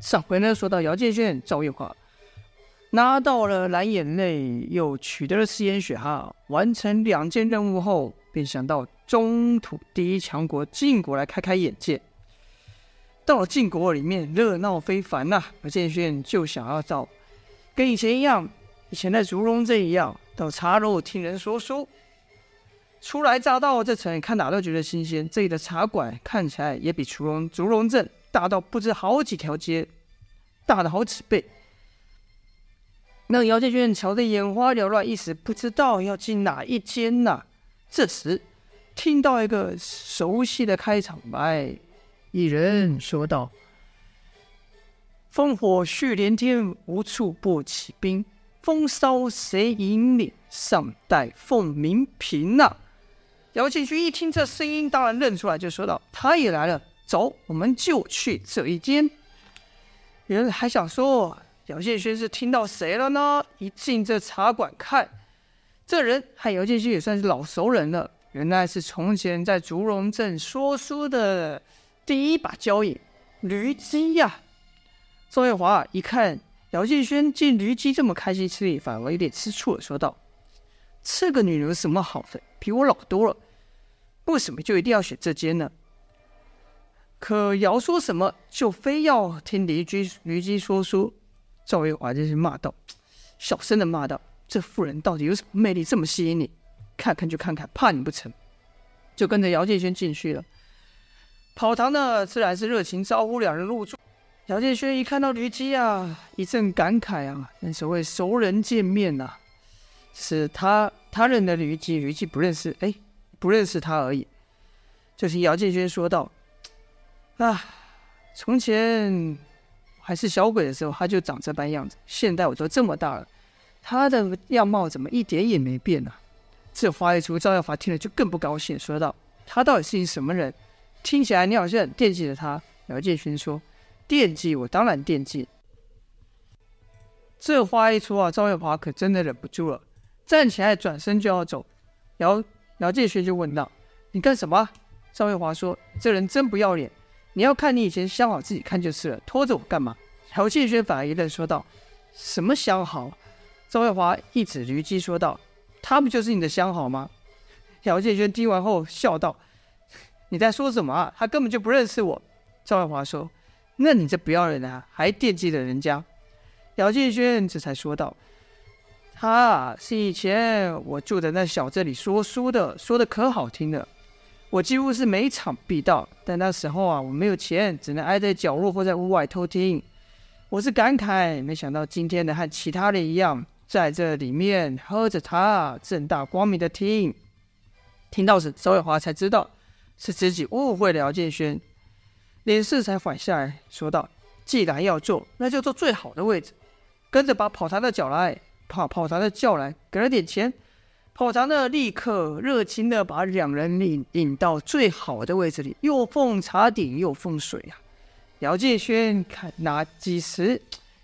上回呢，说到姚建轩、赵月华拿到了蓝眼泪，又取得了赤眼血哈，完成两件任务后，便想到中土第一强国晋国来开开眼界。到了晋国里面，热闹非凡呐、啊。姚建轩就想要找跟以前一样，以前在竹龙镇一样，到茶楼听人说书。初来乍到这城，看哪都觉得新鲜。这里的茶馆看起来也比竹龙竹龙镇大到不知好几条街，大的好几倍。那姚建军瞧得眼花缭乱，一时不知道要进哪一间呐。这时听到一个熟悉的开场白，一人说道：“烽火续连天，无处不起兵。风骚谁引领？上待凤鸣平呐。”姚建军一听这声音，当然认出来，就说道：“他也来了，走，我们就去这一间。”原来还想说，姚建轩是听到谁了呢？一进这茶馆看，这人和姚建轩也算是老熟人了。原来是从前在竹龙镇说书的第一把交椅，驴姬呀。赵月华一看姚建轩见驴姬这么开心吃力，反而有点吃醋了，说道。这个女人有什么好的？比我老多了，为什么就一定要选这间呢？可姚说什么就非要听驴姬驴姬说书。赵月华就是骂道，小声的骂道：“这妇人到底有什么魅力这么吸引你？看看就看看，怕你不成？”就跟着姚建轩进去了。跑堂呢，自然是热情招呼两人入座。姚建轩一看到驴姬啊，一阵感慨啊，那所谓熟人见面呐、啊。是他，他认得驴姬，驴姬不认识，哎，不认识他而已。就听姚建轩说道：“啊，从前还是小鬼的时候，他就长这般样子。现在我都这么大了，他的样貌怎么一点也没变呢、啊？”这话一出，赵耀华听了就更不高兴，说道：“他到底是一什么人？听起来你好像很惦记着他。”姚建勋说：“惦记，我当然惦记。”这话一出啊，赵耀华可真的忍不住了。站起来，转身就要走，姚姚建勋就问道：“你干什么？”赵月华说：“这人真不要脸！你要看你以前相好，自己看就是了，拖着我干嘛？”姚建轩反而一愣，说道：“什么相好？”赵月华一指驴姬，说道：“他不就是你的相好吗？”姚建轩听完后笑道：“你在说什么啊？他根本就不认识我。”赵月华说：“那你这不要脸啊，还惦记着人家？”姚建轩这才说道。他是以前我住的那小镇里说书的，说的可好听了，我几乎是每场必到。但那时候啊，我没有钱，只能挨在角落或在屋外偷听。我是感慨，没想到今天的和其他人一样，在这里面喝着茶，正大光明的听。听到时，周伟华才知道是自己误会了姚建轩，脸色才缓下来，说道：“既然要坐，那就坐最好的位置。”跟着把跑堂的叫来。跑跑堂的叫来，给了点钱，跑堂的立刻热情的把两人引引到最好的位置里，又奉茶鼎，又奉水啊。姚建轩看哪几时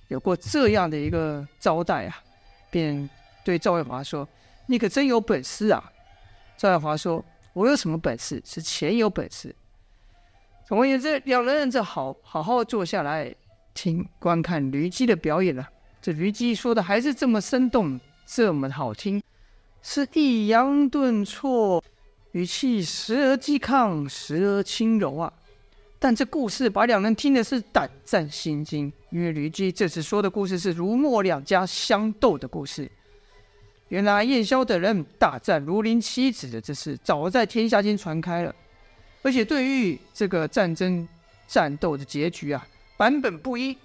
有过这样的一个招待啊，便对赵月华说：“你可真有本事啊！”赵月华说：“我有什么本事？是钱有本事。”总而言之，两人这好好好坐下来听观看驴姬的表演了。这驴姬说的还是这么生动，这么好听，是抑扬顿挫，语气时而激亢，时而轻柔啊。但这故事把两人听的是胆战心惊，因为驴姬这次说的故事是儒墨两家相斗的故事。原来燕萧等人大战庐陵七子的这事，早在天下间传开了，而且对于这个战争战斗的结局啊，版本不一。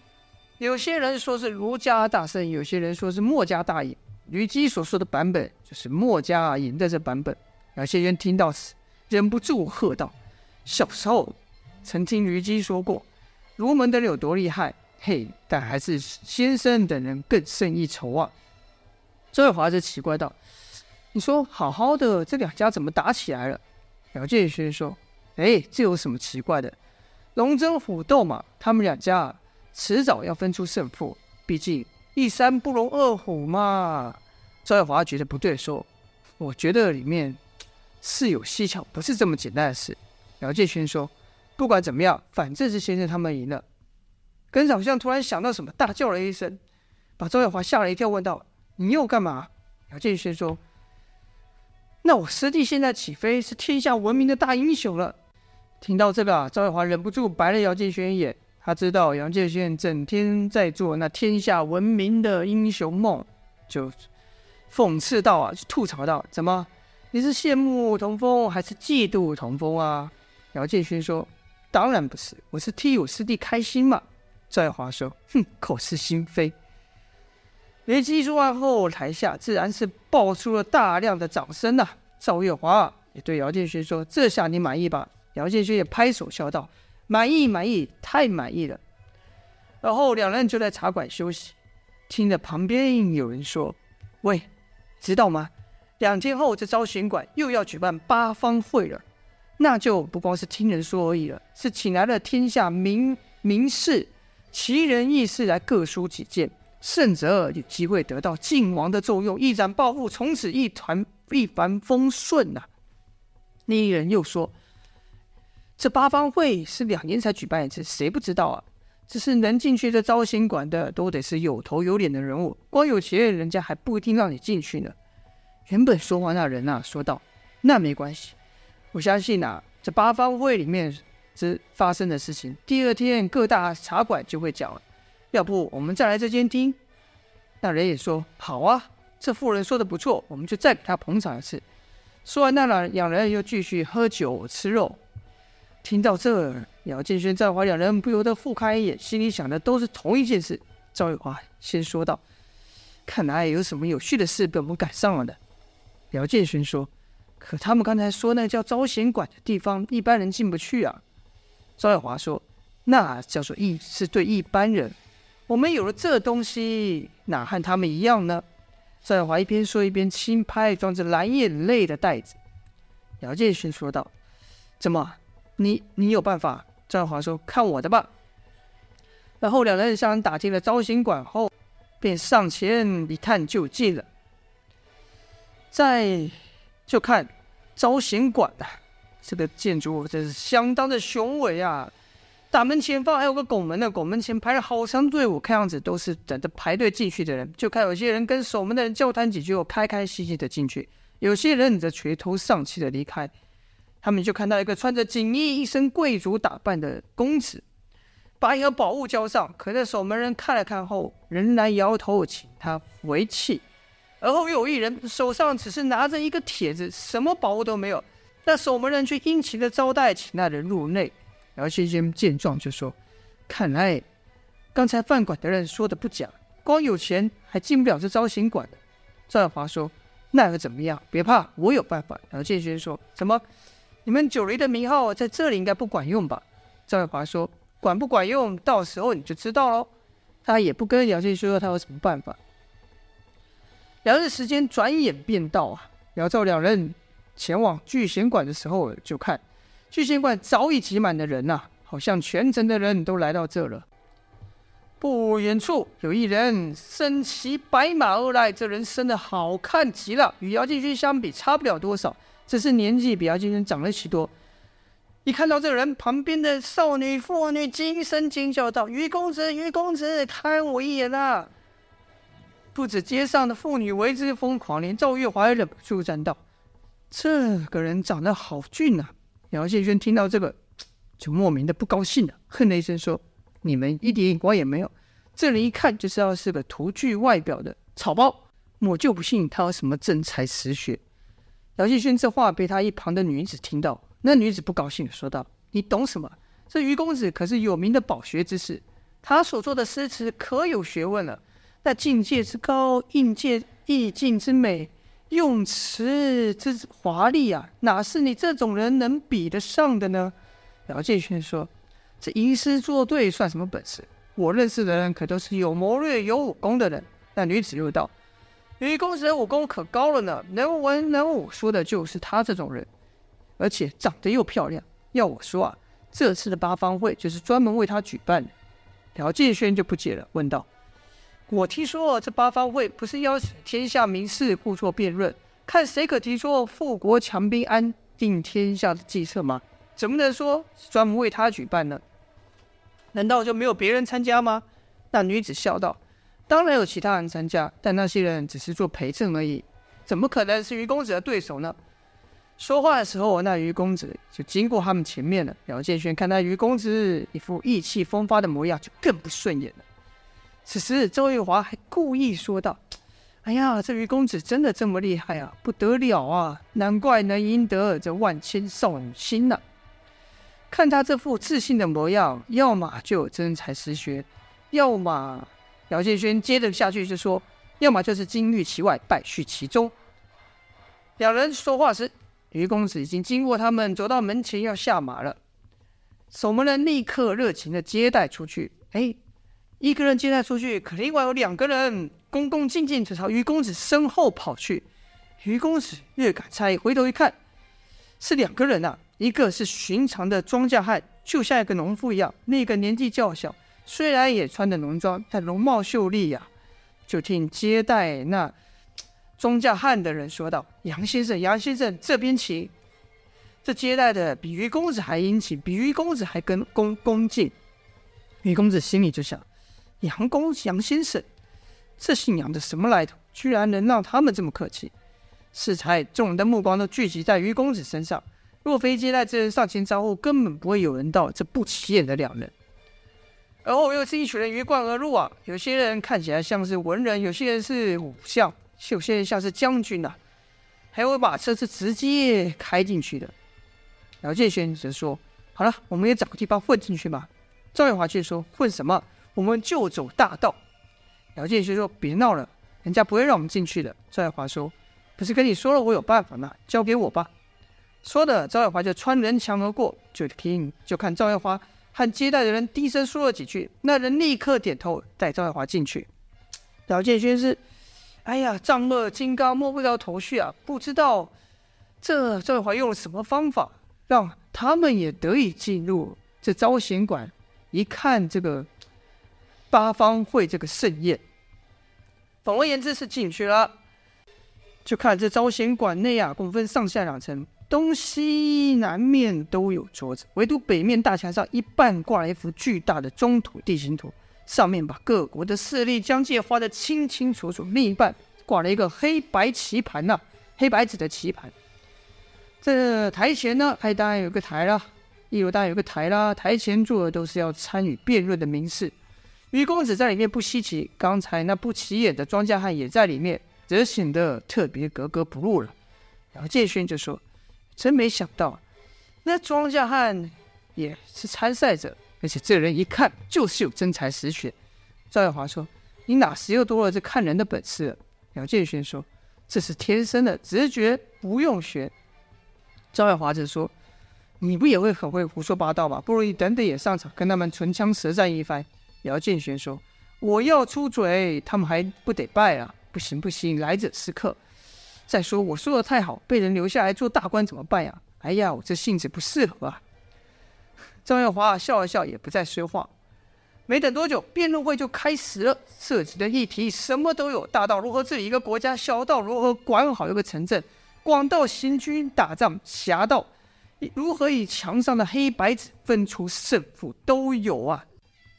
有些人说是儒家大胜，有些人说是墨家大赢。驴姬所说的版本就是墨家赢的这版本。有些人听到此，忍不住喝道：“小时候曾听虞姬说过，儒门的人有多厉害，嘿，但还是先生等人更胜一筹啊。”周月华则奇怪道：“你说好好的，这两家怎么打起来了？”姚建勋说：“哎，这有什么奇怪的？龙争虎斗嘛，他们两家。”迟早要分出胜负，毕竟一山不容二虎嘛。赵耀华觉得不对，说：“我觉得里面是有蹊跷，不是这么简单的事。”姚建勋说：“不管怎么样，反正是先生他们赢了。”跟着好像突然想到什么，大叫了一声，把赵耀华吓了一跳，问道：“你又干嘛？”姚建轩说：“那我师弟现在起飞，是天下闻名的大英雄了。”听到这个啊，赵耀华忍不住白了姚建轩一眼。他知道姚建轩整天在做那天下闻名的英雄梦，就讽刺道啊，就吐槽道：“怎么，你是羡慕童风还是嫉妒童风啊？”姚建勋说：“当然不是，我是替我师弟开心嘛。”赵月华说：“哼，口是心非。”连击说完后，台下自然是爆出了大量的掌声呐、啊。赵月华也对姚建勋说：“这下你满意吧？”姚建勋也拍手笑道。满意，满意，太满意了。然后两人就在茶馆休息，听着旁边有人说：“喂，知道吗？两天后这招贤馆又要举办八方会了，那就不光是听人说而已了，是请来了天下名名士、奇人异士来各抒己见，胜者有机会得到晋王的重用，一展抱负，从此一团一帆风顺呐、”另一人又说。这八方会是两年才举办一次，谁不知道啊？只是能进去这昭显馆的，都得是有头有脸的人物，光有钱人家还不一定让你进去呢。原本说话那人、啊，说道：“那没关系，我相信呐、啊，这八方会里面之发生的事情，第二天各大茶馆就会讲了。要不我们再来这间听？”那人也说：“好啊，这妇人说的不错，我们就再给他捧场一次。”说完，那两两人又继续喝酒吃肉。听到这儿，姚建轩、赵华两人不由得互看一眼，心里想的都是同一件事。赵月华先说道：“看来有什么有趣的事被我们赶上了的。”姚建轩说：“可他们刚才说那叫招贤馆的地方，一般人进不去啊。”赵月华说：“那叫做一是对一般人，我们有了这东西，哪和他们一样呢？”赵月华一边说一边轻拍装着蓝眼泪的袋子。姚建轩说道：“怎么？”你你有办法？赵华说：“看我的吧。”然后两人向人打听了昭显馆后，便上前一探究竟了。再就看昭显馆啊，这个建筑物真是相当的雄伟啊！大门前方还有个拱门呢，拱门前排了好长队伍，看样子都是等着排队进去的人。就看有些人跟守门的人交谈几句后，开开心心的进去；有些人则垂头丧气的离开。他们就看到一个穿着锦衣、一身贵族打扮的公子，把一个宝物交上。可那守门人看了看后，仍然摇头，请他回去。而后又有一人手上只是拿着一个帖子，什么宝物都没有。那守门人却殷勤的招待，请那人入内。姚建轩见状就说：“看来刚才饭馆的人说的不假，光有钱还进不了这招行馆。”赵月华说：“那又怎么样？别怕，我有办法。”姚建轩说：“怎么？”你们九黎的名号在这里应该不管用吧？赵月华说：“管不管用，到时候你就知道喽。”他也不跟姚建轩说他有什么办法。两日时间转眼便到啊！姚赵两人前往聚贤馆的时候，就看聚贤馆早已挤满的人呐、啊，好像全城的人都来到这了。不远处有一人身骑白马而来，这人生得好看极了，与姚建轩相比差不了多少。只是年纪比姚建轩长了许多。一看到这个人，旁边的少女妇女惊声惊叫道：“于公子，于公子，看我一眼啊！”不止街上的妇女为之疯狂，连赵月华也忍不住赞道：“这个人长得好俊啊！”姚建轩听到这个，就莫名的不高兴了，哼了一声说：“你们一点眼光也没有，这人一看就知道是个徒具外表的草包，我就不信他有什么真才实学。”姚继轩这话被他一旁的女子听到，那女子不高兴地说道：“你懂什么？这于公子可是有名的饱学之士，他所做的诗词可有学问了。那境界之高，应界意境之美，用词之华丽啊，哪是你这种人能比得上的呢？”姚继轩说：“这吟诗作对算什么本事？我认识的人可都是有谋略、有武功的人。”那女子又道。于公子的武功可高了呢，能文能武，说的就是他这种人，而且长得又漂亮。要我说啊，这次的八方会就是专门为他举办的。姚建轩就不解了，问道：“我听说这八方会不是邀请天下名士互作辩论，看谁可提出富国强兵、安定天下的计策吗？怎么能说是专门为他举办呢？”难道就没有别人参加吗？那女子笑道：“当然有其他人参加，但那些人只是做陪衬而已，怎么可能是于公子的对手呢？”说话的时候，那于公子就经过他们前面了。姚建轩看到于公子一副意气风发的模样，就更不顺眼了。此时，周玉华还故意说道：“哎呀，这于公子真的这么厉害啊，不得了啊！难怪能赢得这万千少女心呢、看他这副自信的模样，要么就有真才实学，要么……”姚建轩接着下去就说：“要么就是金玉其外，败絮其中。”两人说话时。于公子已经经过他们，走到门前要下马了。守门人立刻热情的接待出去。哎，一个人接待出去，可另外有两个人恭恭敬敬的朝于公子身后跑去。于公子略感诧异，回头一看，是两个人呐、一个是寻常的庄稼汉，就像一个农夫一样；那个年纪较小，虽然也穿着农装，但容貌秀丽呀、就听接待那。庄稼汉的人说道：“杨先生，杨先生，这边请。”这接待的比于公子还殷勤，比于公子还更恭恭敬。于公子心里就想：杨公杨先生，这姓杨的什么来头？居然能让他们这么客气。适才众人的目光都聚集在于公子身上。若非接待之人上前招呼，根本不会有人到这不起眼的两人。而后又是一群人鱼贯而入啊！有些人看起来像是文人，有些人是武将。有些人像是将军呐、还有马车是直接开进去的。姚建轩则说：“好了，我们也找个地方混进去吧。”赵月华却说：“混什么？我们就走大道。”姚建轩说：“别闹了，人家不会让我们进去的。”赵月华说：“不是跟你说了，我有办法吗？交给我吧。”说的，赵月华就穿人墙而过，就听就看赵月华和接待的人低声说了几句，那人立刻点头带赵月华进去。姚建轩是。哎呀，丈二金刚摸不着头绪啊！不知道这赵月华用了什么方法，让他们也得以进入这招贤馆，一看这个八方会这个盛宴。总而言之是进去了，就看这招贤馆内啊，共分上下两层，东西南面都有桌子，唯独北面大墙上一半挂了一幅巨大的中土地形图。上面把各国的势力疆界画得清清楚楚，另一半挂了一个黑白棋盘呐、黑白纸的棋盘。这台前呢，还当然有个台啦，一楼当然有个台啦。台前坐的都是要参与辩论的名士。于公子在里面不稀奇，刚才那不起眼的庄稼汉也在里面，则显得特别格格不入了。然后建勋就说：“真没想到，那庄稼汉也是参赛者。”而且这人一看就是有真才实学。赵耀华说：“你哪时又多了这看人的本事了？”姚建勋说：“这是天生的直觉，不用学。”赵耀华则说：“你不也会很会胡说八道吗？不如你等等也上场，跟他们唇枪舌战一番。”姚建勋说：“我要出嘴，他们还不得败啊？不行不行，来者是客。再说我说的太好，被人留下来做大官怎么办呀？哎呀，我这性子不适合啊。”张耀华笑了笑，也不再说话。没等多久，辩论会就开始了。涉及的议题什么都有，大到如何治理一个国家，小到如何管好一个城镇，广到行军打仗，狭到如何以墙上的黑白纸分出胜负，都有啊。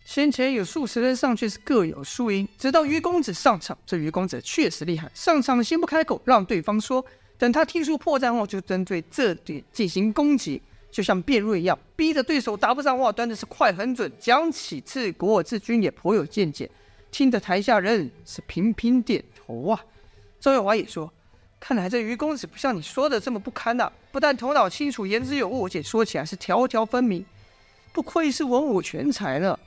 先前有数十人上去，是各有输赢。直到于公子上场，这于公子确实厉害，上场先不开口，让对方说，等他听出破绽后，就针对这点进行攻击。就像辩论一样，逼着对手答不上话，端的是快很准，讲起治国治军也颇有见解，听得台下人是频频点头啊。赵月华也说：“看来这于公子不像你说的这么不堪呐、不但头脑清楚，言之有物，而且说起来是条条分明，不愧是文武全才呢。”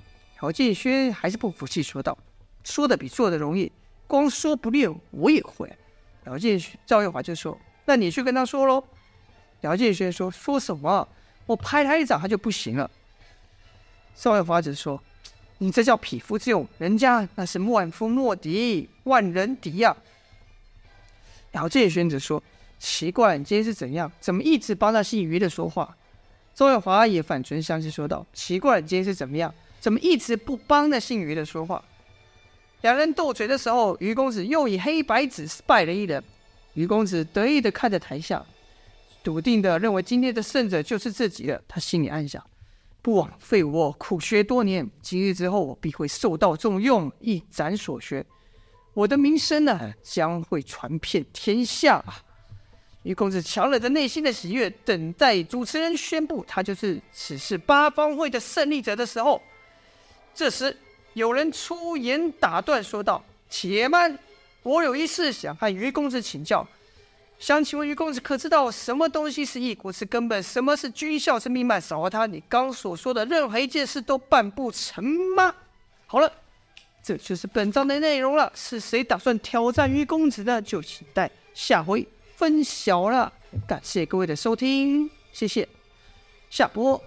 姚建轩还是不服气说道：“说的比做的容易，光说不练我也会。”姚建轩、赵月华就说：“那你去跟他说喽。”姚建轩说：“说什么？我拍他一掌，他就不行了。”赵月华则说：“你这叫匹夫之勇，人家那是万夫莫敌，万人敌呀、啊。”姚建轩则说：“奇怪，你今天是怎样？怎么一直帮那姓于的说话？”周月华也反唇相讥说道：“奇怪，你今天是怎么样？怎么一直不帮那姓余的说话？”两人斗嘴的时候，余公子又以黑白子败了一人。余公子得意的看着台下。笃定的认为今天的胜者就是自己了，他心里暗想：不枉费我苦学多年。今日之后，我必会受到重用，一展所学。我的名声呢，将会传遍天下啊！于公子强忍着内心的喜悦，等待主持人宣布他就是此次八方会的胜利者的时候。这时，有人出言打断，说道：“且慢，我有一事想和于公子请教。想请问于公子，可知道什么东西是一国之根本？什么是军校之命脉？少了它，你刚所说的任何一件事都办不成吗？”好了。这就是本章的内容了。是谁打算挑战于公子的？就请待下回分晓了。感谢各位的收听，谢谢。下播。